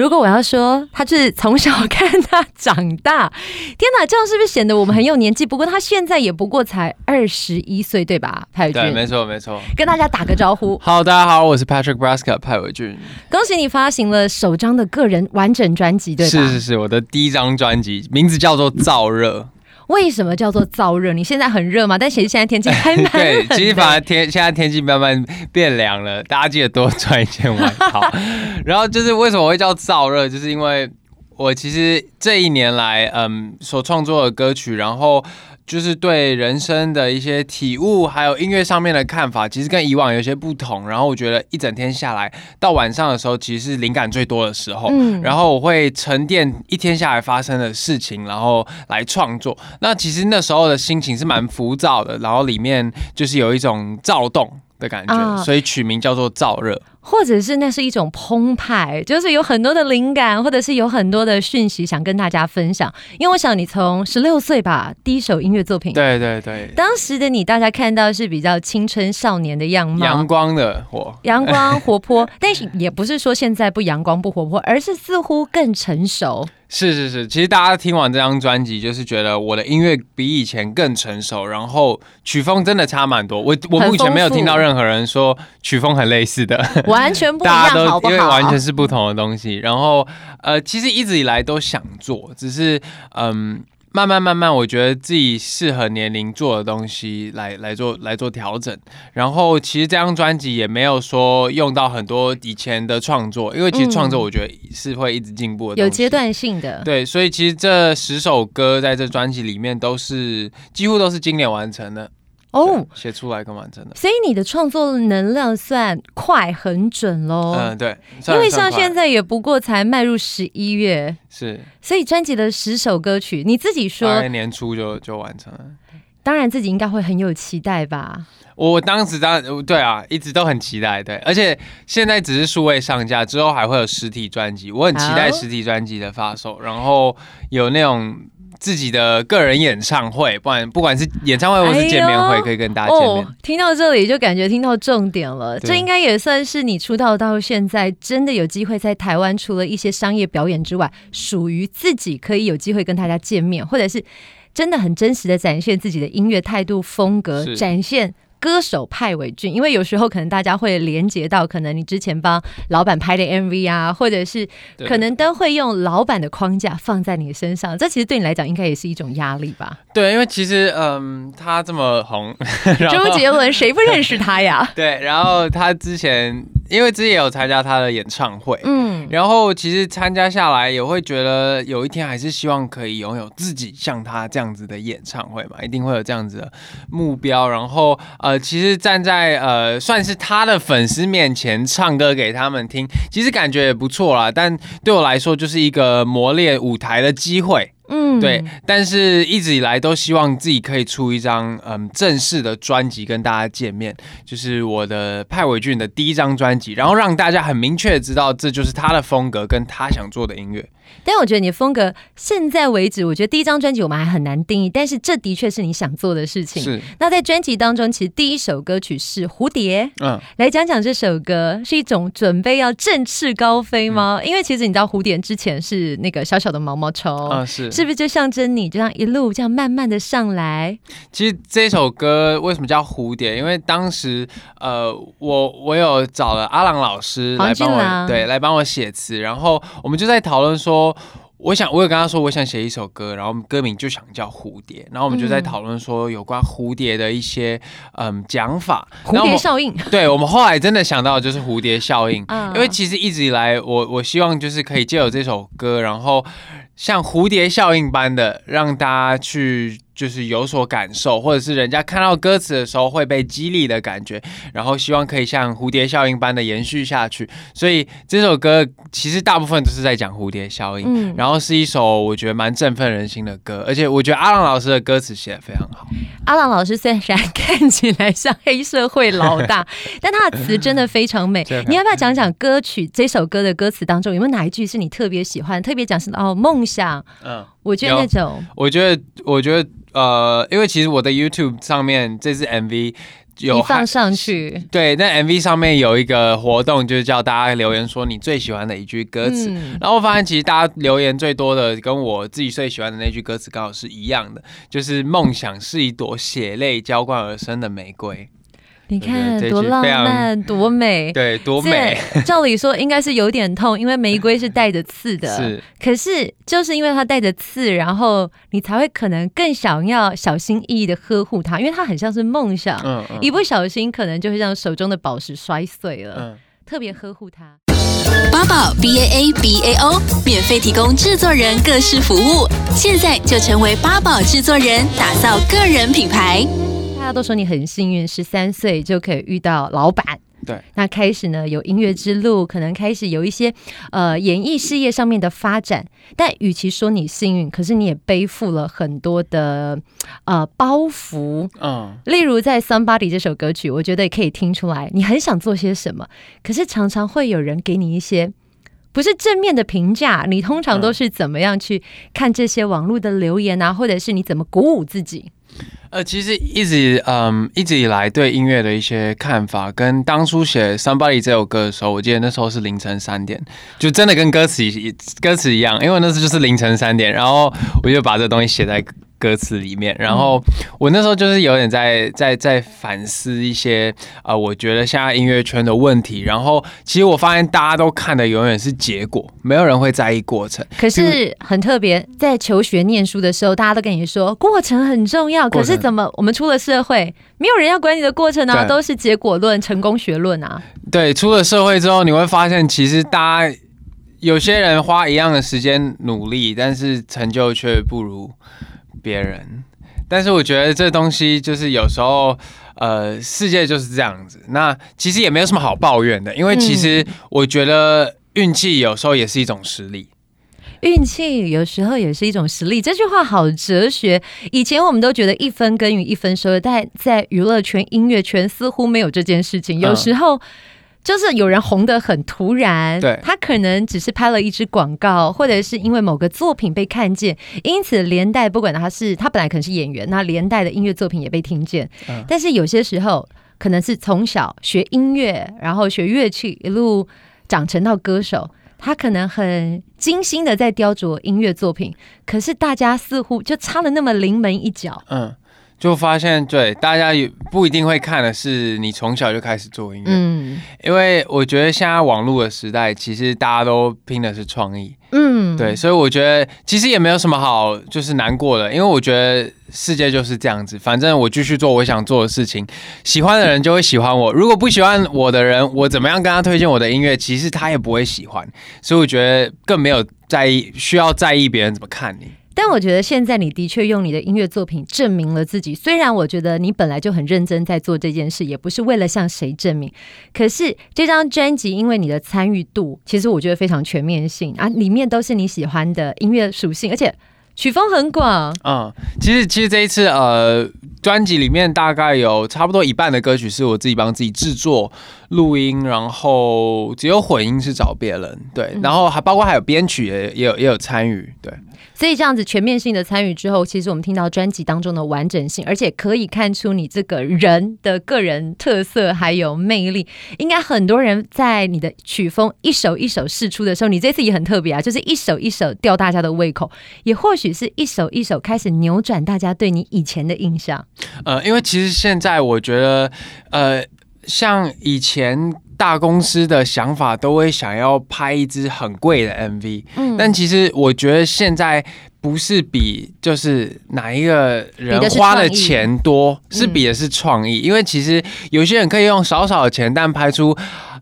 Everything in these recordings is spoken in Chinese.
如果我要说他是从小看他长大，天哪，这样是不是显得我们很有年纪？不过他现在也不过才二十一岁，对吧？派伟俊，对，没错没错。跟大家打个招呼。好，大家好，我是 Patrick Braska 派伟俊。恭喜你发行了首张的个人完整专辑，对吧？是是是，我的第一张专辑，名字叫做《燥热》。为什么叫做燥热？你现在很热吗？但其实现在天气还蛮 冷。对，其实反而天现在天气慢慢变凉了，大家记得多穿一件外套。然后就是为什么会叫燥热，就是因为我其实这一年来，嗯，所创作的歌曲，然后。就是对人生的一些体悟，还有音乐上面的看法，其实跟以往有些不同。然后我觉得一整天下来，到晚上的时候，其实是灵感最多的时候。嗯，然后我会沉淀一天下来发生的事情，然后来创作。那其实那时候的心情是蛮浮躁的，然后里面就是有一种躁动的感觉，啊、所以取名叫做燥热。或者是那是一种澎湃，就是有很多的灵感，或者是有很多的讯息想跟大家分享。因为我想你从十六岁吧，第一首音乐作品，对对对，当时的你大家看到是比较青春少年的样貌，阳光的活，阳光 活泼，但是也不是说现在不阳光不活泼，而是似乎更成熟。是是是，其实大家听完这张专辑，就是觉得我的音乐比以前更成熟，然后曲风真的差蛮多。我我目前没有听到任何人说曲风很类似的。完全不一样？因为完全是不同的东西。然后，呃，其实一直以来都想做，只是嗯，慢慢慢慢，我觉得自己适合年龄做的东西来来做来做调整。然后，其实这张专辑也没有说用到很多以前的创作，因为其实创作我觉得是会一直进步的，有阶段性的。对，所以其实这十首歌在这专辑里面都是几乎都是今年完成的。哦，写出来更完整的，所以你的创作能量算快很准喽。嗯，对，因为像现在也不过才迈入十一月，是，所以专辑的十首歌曲，你自己说，年初就就完成了。当然自己应该会很有期待吧？我当时当然对啊，一直都很期待，对，而且现在只是数位上架，之后还会有实体专辑，我很期待实体专辑的发售，然后有那种。自己的个人演唱会，不管不管是演唱会或是见面会，哎、可以跟大家见面。哦，听到这里就感觉听到重点了，这应该也算是你出道到现在真的有机会在台湾，除了一些商业表演之外，属于自己可以有机会跟大家见面，或者是真的很真实的展现自己的音乐态度风格，展现。歌手派伟俊，因为有时候可能大家会连接到，可能你之前帮老板拍的 MV 啊，或者是可能都会用老板的框架放在你身上，这其实对你来讲应该也是一种压力吧？对，因为其实嗯，他这么红，周杰伦谁不认识他呀？对，然后他之前。因为之前也有参加他的演唱会，嗯，然后其实参加下来也会觉得有一天还是希望可以拥有自己像他这样子的演唱会嘛，一定会有这样子的目标。然后呃，其实站在呃算是他的粉丝面前唱歌给他们听，其实感觉也不错啦。但对我来说就是一个磨练舞台的机会。对，但是一直以来都希望自己可以出一张嗯正式的专辑跟大家见面，就是我的派伟俊的第一张专辑，然后让大家很明确的知道这就是他的风格跟他想做的音乐。但我觉得你的风格，现在为止，我觉得第一张专辑我们还很难定义，但是这的确是你想做的事情。是。那在专辑当中，其实第一首歌曲是《蝴蝶》。嗯。来讲讲这首歌是一种准备要振翅高飞吗？嗯、因为其实你知道，蝴蝶之前是那个小小的毛毛虫。啊、嗯，是。是不是就象征你这样一路这样慢慢的上来？其实这首歌为什么叫蝴蝶？因为当时呃，我我有找了阿郎老师来帮我，对，来帮我写词，然后我们就在讨论说。我想，我有跟他说，我想写一首歌，然后歌名就想叫蝴蝶，然后我们就在讨论说有关蝴蝶的一些嗯讲法，蝴蝶效应。对，我们后来真的想到的就是蝴蝶效应，因为其实一直以来，我我希望就是可以借由这首歌，然后像蝴蝶效应般的让大家去。就是有所感受，或者是人家看到歌词的时候会被激励的感觉，然后希望可以像蝴蝶效应般的延续下去。所以这首歌其实大部分都是在讲蝴蝶效应，嗯，然后是一首我觉得蛮振奋人心的歌，而且我觉得阿郎老师的歌词写的非常好。阿郎老师虽然看起来像黑社会老大，但他的词真的非常美。你要不要讲讲歌曲这首歌的歌词当中有没有哪一句是你特别喜欢？特别讲是哦梦想。嗯，我觉得那种，我觉得，我觉得，呃，因为其实我的 YouTube 上面这支 MV。有放上去，对，那 MV 上面有一个活动，就是叫大家留言说你最喜欢的一句歌词。嗯、然后我发现，其实大家留言最多的，跟我自己最喜欢的那句歌词刚好是一样的，就是“梦想是一朵血泪浇灌而生的玫瑰”。你看多浪漫，多美，对，多美。照理说应该是有点痛，因为玫瑰是带着刺的。是，可是就是因为它带着刺，然后你才会可能更想要小心翼翼的呵护它，因为它很像是梦想。嗯，嗯，一不小心可能就会让手中的宝石摔碎了。嗯，特别呵护它。八宝 B A A B A O 免费提供制作人各式服务，现在就成为八宝制作人，打造个人品牌。大家都说你很幸运，十三岁就可以遇到老板。对，那开始呢有音乐之路，可能开始有一些呃演艺事业上面的发展。但与其说你幸运，可是你也背负了很多的呃包袱。嗯，例如在《Somebody》这首歌曲，我觉得也可以听出来，你很想做些什么，可是常常会有人给你一些不是正面的评价。你通常都是怎么样去看这些网络的留言啊，或者是你怎么鼓舞自己？呃，其实一直嗯，一直以来对音乐的一些看法，跟当初写《Somebody》这首歌的时候，我记得那时候是凌晨三点，就真的跟歌词歌词一样，因为那时候就是凌晨三点，然后我就把这东西写在。歌词里面，然后我那时候就是有点在在在反思一些呃，我觉得现在音乐圈的问题。然后其实我发现大家都看的永远是结果，没有人会在意过程。可是很特别，在求学念书的时候，大家都跟你说过程很重要。可是怎么我们出了社会，没有人要管你的过程啊，都是结果论、成功学论啊。对，出了社会之后，你会发现其实大家有些人花一样的时间努力，但是成就却不如。别人，但是我觉得这东西就是有时候，呃，世界就是这样子。那其实也没有什么好抱怨的，因为其实我觉得运气有时候也是一种实力。运气有时候也是一种实力，这句话好哲学。以前我们都觉得一分耕耘一分收，但在娱乐圈、音乐圈似乎没有这件事情。有时候。就是有人红得很突然，对，他可能只是拍了一支广告，或者是因为某个作品被看见，因此连带不管他是他本来可能是演员，那连带的音乐作品也被听见。嗯，但是有些时候可能是从小学音乐，然后学乐器，一路长成到歌手，他可能很精心的在雕琢音乐作品，可是大家似乎就差了那么临门一脚。嗯。就发现，对大家也不一定会看的是你从小就开始做音乐，嗯，因为我觉得现在网络的时代，其实大家都拼的是创意，嗯，对，所以我觉得其实也没有什么好就是难过的，因为我觉得世界就是这样子，反正我继续做我想做的事情，喜欢的人就会喜欢我，如果不喜欢我的人，我怎么样跟他推荐我的音乐，其实他也不会喜欢，所以我觉得更没有在意需要在意别人怎么看你。但我觉得现在你的确用你的音乐作品证明了自己。虽然我觉得你本来就很认真在做这件事，也不是为了向谁证明。可是这张专辑因为你的参与度，其实我觉得非常全面性啊，里面都是你喜欢的音乐属性，而且曲风很广。嗯，其实其实这一次呃，专辑里面大概有差不多一半的歌曲是我自己帮自己制作、录音，然后只有混音是找别人。对，然后还包括还有编曲也也有也有参与。对。所以这样子全面性的参与之后，其实我们听到专辑当中的完整性，而且可以看出你这个人的个人特色还有魅力。应该很多人在你的曲风一首一首试出的时候，你这次也很特别啊，就是一首一首吊大家的胃口，也或许是一首一首开始扭转大家对你以前的印象。呃，因为其实现在我觉得，呃，像以前。大公司的想法都会想要拍一支很贵的 MV，嗯，但其实我觉得现在不是比就是哪一个人花的钱多，是比的是创意，因为其实有些人可以用少少的钱，但拍出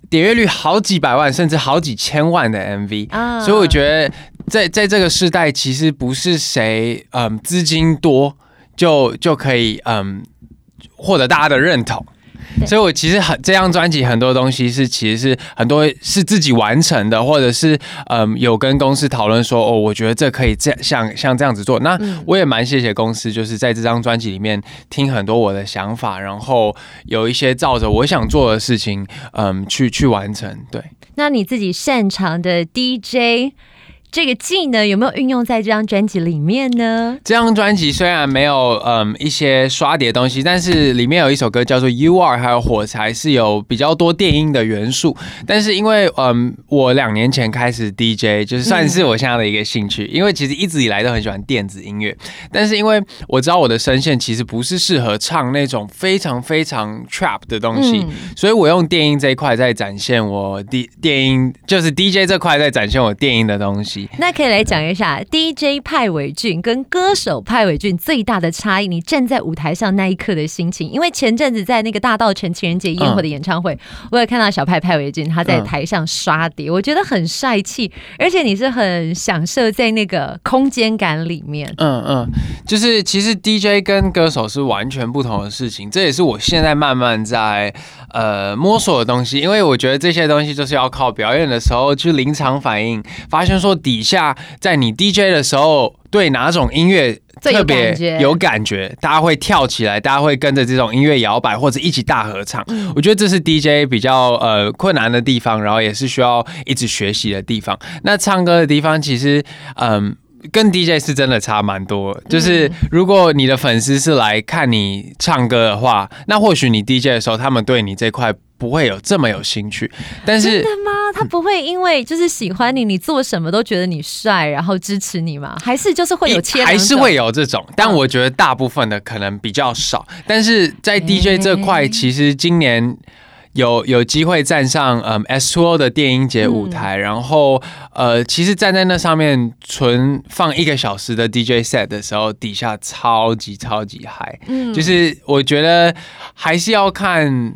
点阅率好几百万甚至好几千万的 MV，所以我觉得在在这个时代，其实不是谁嗯资金多就就可以嗯获得大家的认同。所以我其实很这张专辑很多东西是其实是很多是自己完成的，或者是嗯有跟公司讨论说哦，我觉得这可以这样像像这样子做。那我也蛮谢谢公司，就是在这张专辑里面听很多我的想法，然后有一些照着我想做的事情，嗯，去去完成。对，那你自己擅长的 DJ。这个技能有没有运用在这张专辑里面呢？这张专辑虽然没有嗯一些刷碟的东西，但是里面有一首歌叫做《You Are》，还有《火柴》是有比较多电音的元素。但是因为嗯我两年前开始 DJ，就是算是我现在的一个兴趣，嗯、因为其实一直以来都很喜欢电子音乐。但是因为我知道我的声线其实不是适合唱那种非常非常 trap 的东西，嗯、所以我用电音这一块在展现我 D 电音，就是 DJ 这块在展现我电音的东西。那可以来讲一下 DJ 派伟俊跟歌手派伟俊最大的差异。你站在舞台上那一刻的心情，因为前阵子在那个大道城情人节烟火的演唱会，嗯、我有看到小派派伟俊他在台上刷碟，嗯、我觉得很帅气，而且你是很享受在那个空间感里面。嗯嗯，就是其实 DJ 跟歌手是完全不同的事情，这也是我现在慢慢在呃摸索的东西，因为我觉得这些东西就是要靠表演的时候去临场反应，发现说底下在你 DJ 的时候，对哪种音乐特别有感觉，大家会跳起来，大家会跟着这种音乐摇摆，或者一起大合唱。我觉得这是 DJ 比较呃困难的地方，然后也是需要一直学习的地方。那唱歌的地方，其实嗯，跟 DJ 是真的差蛮多。就是如果你的粉丝是来看你唱歌的话，那或许你 DJ 的时候，他们对你这块。不会有这么有兴趣，但是真的吗？他不会因为就是喜欢你，你做什么都觉得你帅，然后支持你吗？还是就是会有切？还是会有这种，但我觉得大部分的可能比较少。但是在 DJ 这块，其实今年有有机会站上嗯 S Two O 的电音节舞台，嗯、然后呃，其实站在那上面存放一个小时的 DJ set 的时候，底下超级超级嗨，嗯，就是我觉得还是要看。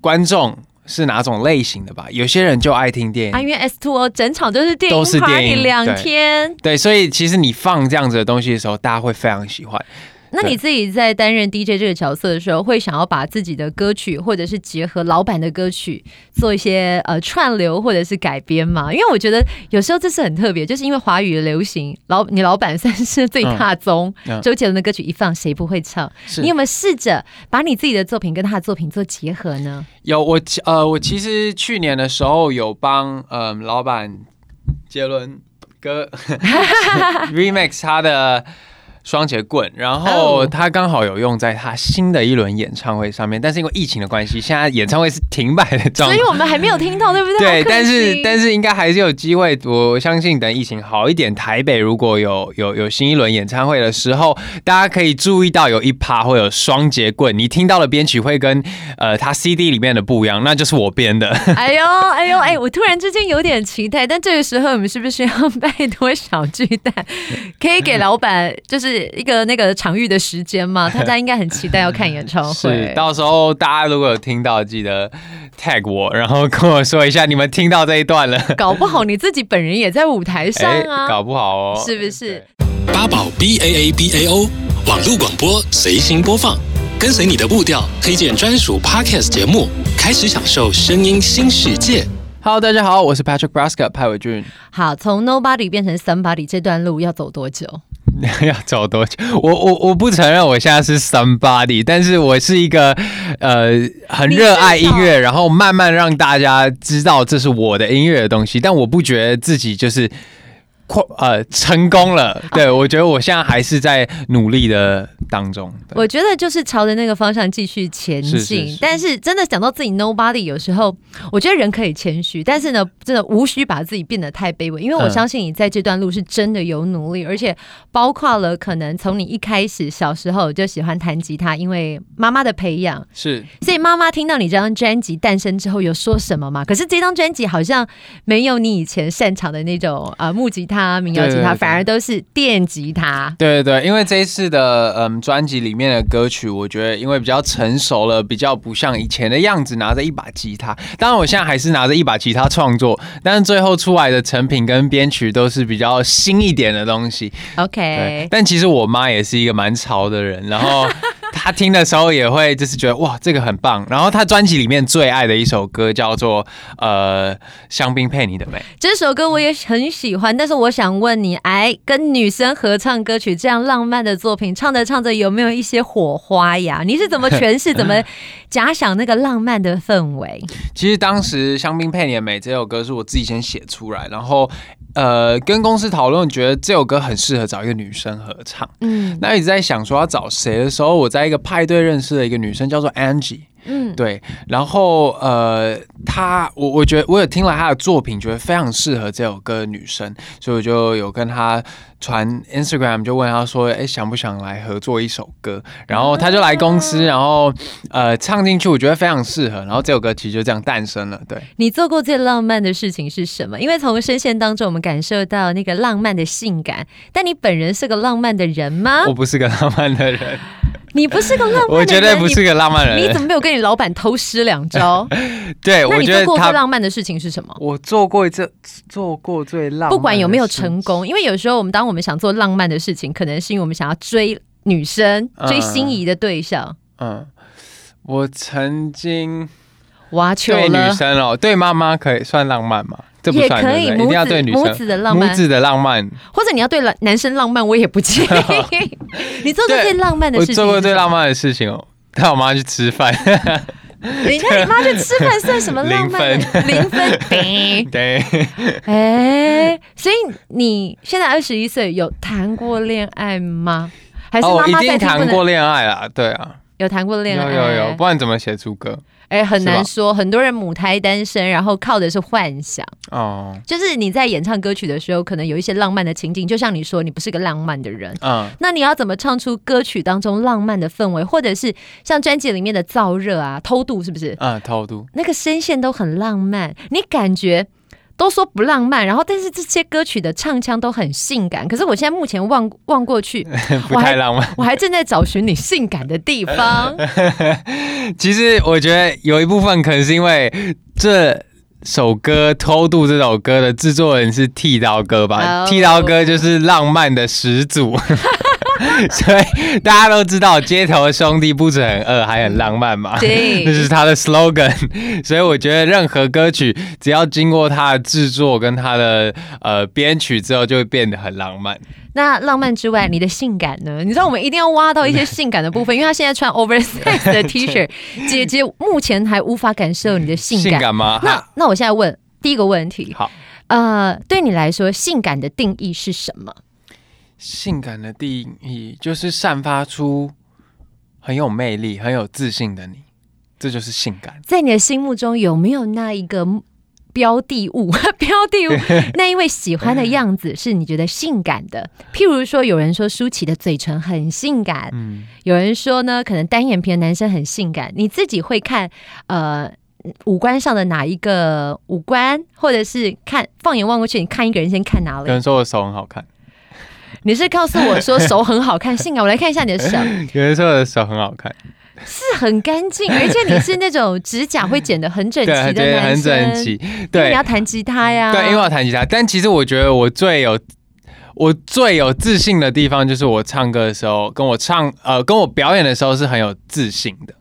观众是哪种类型的吧？有些人就爱听电影，啊，因为 S Two O 整场都是电影，都是电影，两天對，对，所以其实你放这样子的东西的时候，大家会非常喜欢。那你自己在担任 DJ 这个角色的时候，会想要把自己的歌曲，或者是结合老板的歌曲，做一些呃串流或者是改编吗？因为我觉得有时候这是很特别，就是因为华语的流行，老你老板算是最大宗，嗯嗯、周杰伦的歌曲一放，谁不会唱？你有没有试着把你自己的作品跟他的作品做结合呢？有，我呃，我其实去年的时候有帮呃老板杰伦哥 remix 他的。双节棍，然后他刚好有用在他新的一轮演唱会上面，但是因为疫情的关系，现在演唱会是停摆的状态，所以我们还没有听到，对不对？对，但是但是应该还是有机会，我相信等疫情好一点，台北如果有有有新一轮演唱会的时候，大家可以注意到有一趴会有双节棍，你听到的编曲会跟呃他 CD 里面的不一样，那就是我编的。哎呦哎呦哎，我突然之间有点期待，但这个时候我们是不是要拜托小巨蛋，可以给老板就是。一个那个场域的时间嘛，大家应该很期待要看演唱会。是，到时候大家如果有听到，记得 tag 我，然后跟我说一下你们听到这一段了。搞不好你自己本人也在舞台上啊，欸、搞不好哦，是不是？八宝 B A A B A O 网络广播随心播放，跟随你的步调，推荐专属 Podcast 节目，开始享受声音新世界。Hello，大家好，我是 Patrick Braska 派伟俊。好，从 Nobody 变成 Somebody 这段路要走多久？要走多久？我我我不承认我现在是 somebody，但是我是一个呃很热爱音乐，然后慢慢让大家知道这是我的音乐的东西，但我不觉得自己就是。呃，成功了。对，我觉得我现在还是在努力的当中。我觉得就是朝着那个方向继续前进。是是是，但是真的讲到自己 nobody，有时候我觉得人可以谦虚，但是呢，真的无需把自己变得太卑微。因为我相信你在这段路是真的有努力，嗯、而且包括了可能从你一开始小时候就喜欢弹吉他，因为妈妈的培养是。所以妈妈听到你这张专辑诞生之后有说什么吗？可是这张专辑好像没有你以前擅长的那种呃木吉他。他民谣吉他反而都是电吉他。对对对，因为这一次的嗯专辑里面的歌曲，我觉得因为比较成熟了，比较不像以前的样子，拿着一把吉他。当然，我现在还是拿着一把吉他创作，但是最后出来的成品跟编曲都是比较新一点的东西。OK，但其实我妈也是一个蛮潮的人，然后。他听的时候也会就是觉得哇，这个很棒。然后他专辑里面最爱的一首歌叫做呃《香槟配你的美》，这首歌我也很喜欢。但是我想问你，哎，跟女生合唱歌曲这样浪漫的作品，唱着唱着有没有一些火花呀？你是怎么诠释、怎么 假想那个浪漫的氛围？其实当时《香槟配你的美》这首歌是我自己先写出来，然后。呃，跟公司讨论，觉得这首歌很适合找一个女生合唱。嗯，那一直在想说要找谁的时候，我在一个派对认识了一个女生，叫做 Angie。嗯，对，然后呃，他我我觉得我有听了他的作品，觉得非常适合这首歌的女生，所以我就有跟他传 Instagram，就问他说，哎，想不想来合作一首歌？然后他就来公司，然后呃唱进去，我觉得非常适合。然后这首歌其实就这样诞生了。对，你做过最浪漫的事情是什么？因为从声线当中我们感受到那个浪漫的性感，但你本人是个浪漫的人吗？我不是个浪漫的人。你不是个浪漫人，我绝对不是个浪漫人。你怎么没有跟你老板偷师两招？对，我觉得做过最浪漫的事情是什么？我做过一次，做过最浪漫，不管有没有成功，因为有时候我们当我们想做浪漫的事情，可能是因为我们想要追女生、追心仪的对象。嗯，嗯，我曾经挖对女生哦，对妈妈可以算浪漫吗？也可以，母子母子的浪漫，母子的浪漫，或者你要对男男生浪漫，我也不介意。你做过最浪漫的事情？我做过最浪漫的事情哦，带我妈去吃饭。你带你妈去吃饭算什么浪漫？零分，零分。对。哎，所以你现在二十一岁，有谈过恋爱吗？还是妈妈在谈过恋爱啊？对啊，有谈过恋爱，有有有，不然怎么写出歌？哎，很难说。很多人母胎单身，然后靠的是幻想。哦，就是你在演唱歌曲的时候，可能有一些浪漫的情景，就像你说，你不是个浪漫的人。嗯，那你要怎么唱出歌曲当中浪漫的氛围，或者是像专辑里面的燥热啊、偷渡，是不是？嗯，偷渡。那个声线都很浪漫，你感觉？都说不浪漫，然后但是这些歌曲的唱腔都很性感。可是我现在目前望望过去，不太浪漫。我还正在找寻你性感的地方。其实我觉得有一部分可能是因为这首歌《偷渡》这首歌的制作人是剃刀哥吧？剃刀哥就是浪漫的始祖。所以大家都知道，街头的兄弟不止很饿，还很浪漫嘛。对，这是他的 slogan。所以我觉得，任何歌曲只要经过他的制作跟他的呃编曲之后，就会变得很浪漫。那浪漫之外，你的性感呢？你知道我们一定要挖到一些性感的部分，因为他现在穿 oversize 的 T 恤，姐姐目前还无法感受你的性感，性感吗？那那我现在问第一个问题，好，呃，对你来说，性感的定义是什么？性感的定义就是散发出很有魅力、很有自信的你，这就是性感。在你的心目中，有没有那一个标的物？标的物 那一位喜欢的样子是你觉得性感的？譬如说，有人说舒淇的嘴唇很性感，嗯，有人说呢，可能单眼皮的男生很性感。你自己会看呃五官上的哪一个五官，或者是看放眼望过去，你看一个人先看哪里？有人说我手很好看。你是告诉我说手很好看，性感。我来看一下你的手。有人说我的手很好看，是很干净，而且你是那种指甲会剪得很整齐的男生。很整齐。对，你要弹吉他呀。对，因为我要弹吉他。但其实我觉得我最有我最有自信的地方，就是我唱歌的时候，跟我唱呃跟我表演的时候是很有自信的。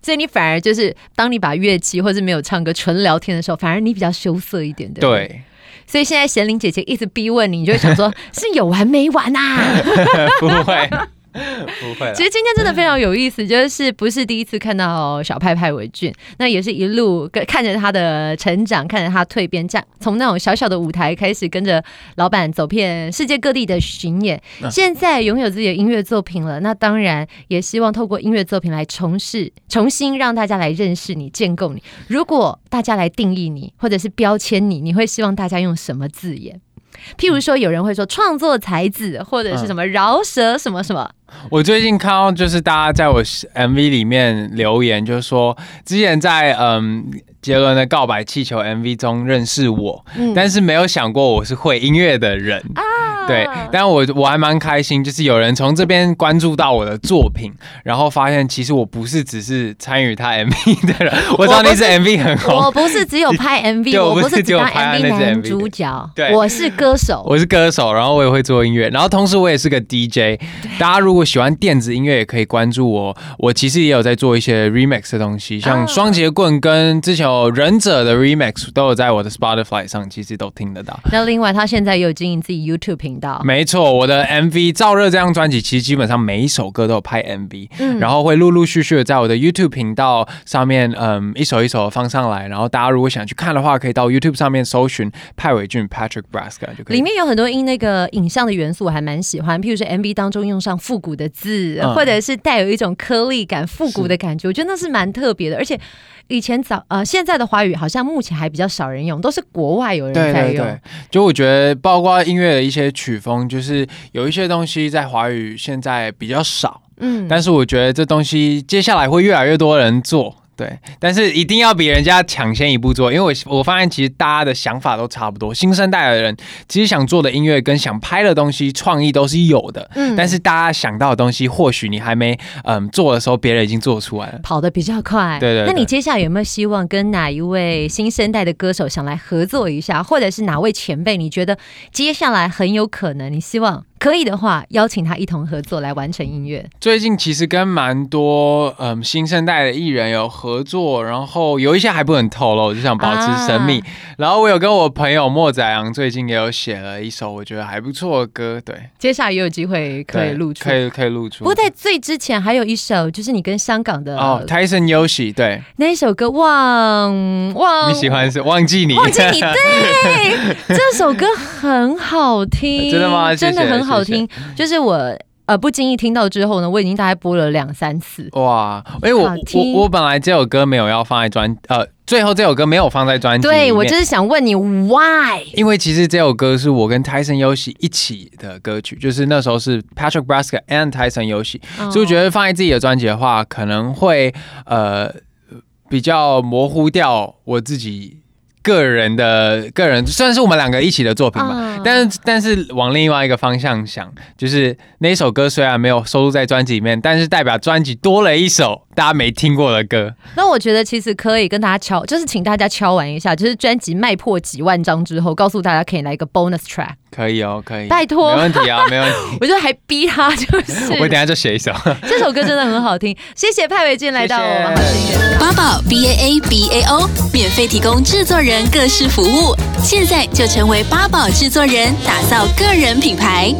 所以你反而就是当你把乐器或是没有唱歌纯聊天的时候，反而你比较羞涩一点的。对。所以现在贤玲姐姐一直逼问你，你就会想说，是有完没完呐、啊？不会。不会。其实今天真的非常有意思，就是不是第一次看到小派派伟俊，那也是一路跟看着他的成长，看着他蜕变，这样从那种小小的舞台开始，跟着老板走遍世界各地的巡演，现在拥有自己的音乐作品了。那当然也希望透过音乐作品来重试、重新让大家来认识你、建构你。如果大家来定义你，或者是标签你，你会希望大家用什么字眼？譬如说，有人会说创作才子，或者是什么饶舌什么什么。我最近看到就是大家在我 MV 里面留言，就是说之前在嗯杰伦的告白气球 MV 中认识我，嗯、但是没有想过我是会音乐的人啊。对，但我我还蛮开心，就是有人从这边关注到我的作品，然后发现其实我不是只是参与他 MV 的人，我知道那支 MV 很红，我不是只有拍 MV，我不是只有拍 MV 男主角，对，我是歌手，我是歌手，然后我也会做音乐，然后同时我也是个 DJ。大家如果喜欢电子音乐，也可以关注我，我其实也有在做一些 remix 的东西，像双截棍跟之前有忍者的 remix 都有在我的 Spotify 上，其实都听得到。那另外他现在也有经营自己 YouTube 频道，没错，我的 MV《燥热》这张专辑其实基本上每一首歌都有拍 MV，嗯，然后会陆陆续续的在我的 YouTube 频道上面，嗯，一首一首的放上来。然后大家如果想去看的话，可以到 YouTube 上面搜寻派伟俊 Patrick Braska 就可以。里面有很多音那个影像的元素，我还蛮喜欢，譬如说 MV 当中用上复古的字，嗯、或者是带有一种颗粒感、复古的感觉，我觉得那是蛮特别的，而且。以前早呃，现在的华语好像目前还比较少人用，都是国外有人在用。对对对，就我觉得，包括音乐的一些曲风，就是有一些东西在华语现在比较少，嗯，但是我觉得这东西接下来会越来越多人做。对，但是一定要比人家抢先一步做，因为我我发现其实大家的想法都差不多，新生代的人其实想做的音乐跟想拍的东西创意都是有的，嗯，但是大家想到的东西，或许你还没嗯做的时候，别人已经做出来了，跑得比较快。对，对对。那你接下来有没有希望跟哪一位新生代的歌手想来合作一下，或者是哪位前辈？你觉得接下来很有可能，你希望？可以的话，邀请他一同合作来完成音乐。最近其实跟蛮多嗯新生代的艺人有合作，然后有一些还不能透露，就想保持神秘。啊、然后我有跟我朋友莫宰阳最近也有写了一首我觉得还不错的歌，对，接下来也有机会可以录出，可以可以录出。不过在最之前还有一首，就是你跟香港的哦，Tyson Yoshi，对，那一首歌忘忘你喜欢是忘记你忘记你，对，这首歌很好听，真的吗？真的很好。好听，就是我呃不经意听到之后呢，我已经大概播了两三次。哇！哎、欸，我我我本来这首歌没有要放在专呃，最后这首歌没有放在专辑。对，我就是想问你 why？因为其实这首歌是我跟 Tyson Yoshi 一起的歌曲，就是那时候是 Patrick Braska and Tyson Yoshi，、哦、所以我觉得放在自己的专辑的话，可能会呃比较模糊掉我自己。个人的个人，虽然是我们两个一起的作品嘛，uh, 但是但是往另外一个方向想，就是那首歌虽然没有收录在专辑里面，但是代表专辑多了一首大家没听过的歌。那我觉得其实可以跟大家敲，就是请大家敲完一下，就是专辑卖破几万张之后，告诉大家可以来一个 bonus track。可以哦，可以，拜托，没问题啊，没问题。我就还逼他，就是我等下就写一首。这首歌真的很好听，谢谢派伟俊来到我们八宝 B A A B A O 免费提供制作人各式服务，现在就成为八宝制作人，打造个人品牌。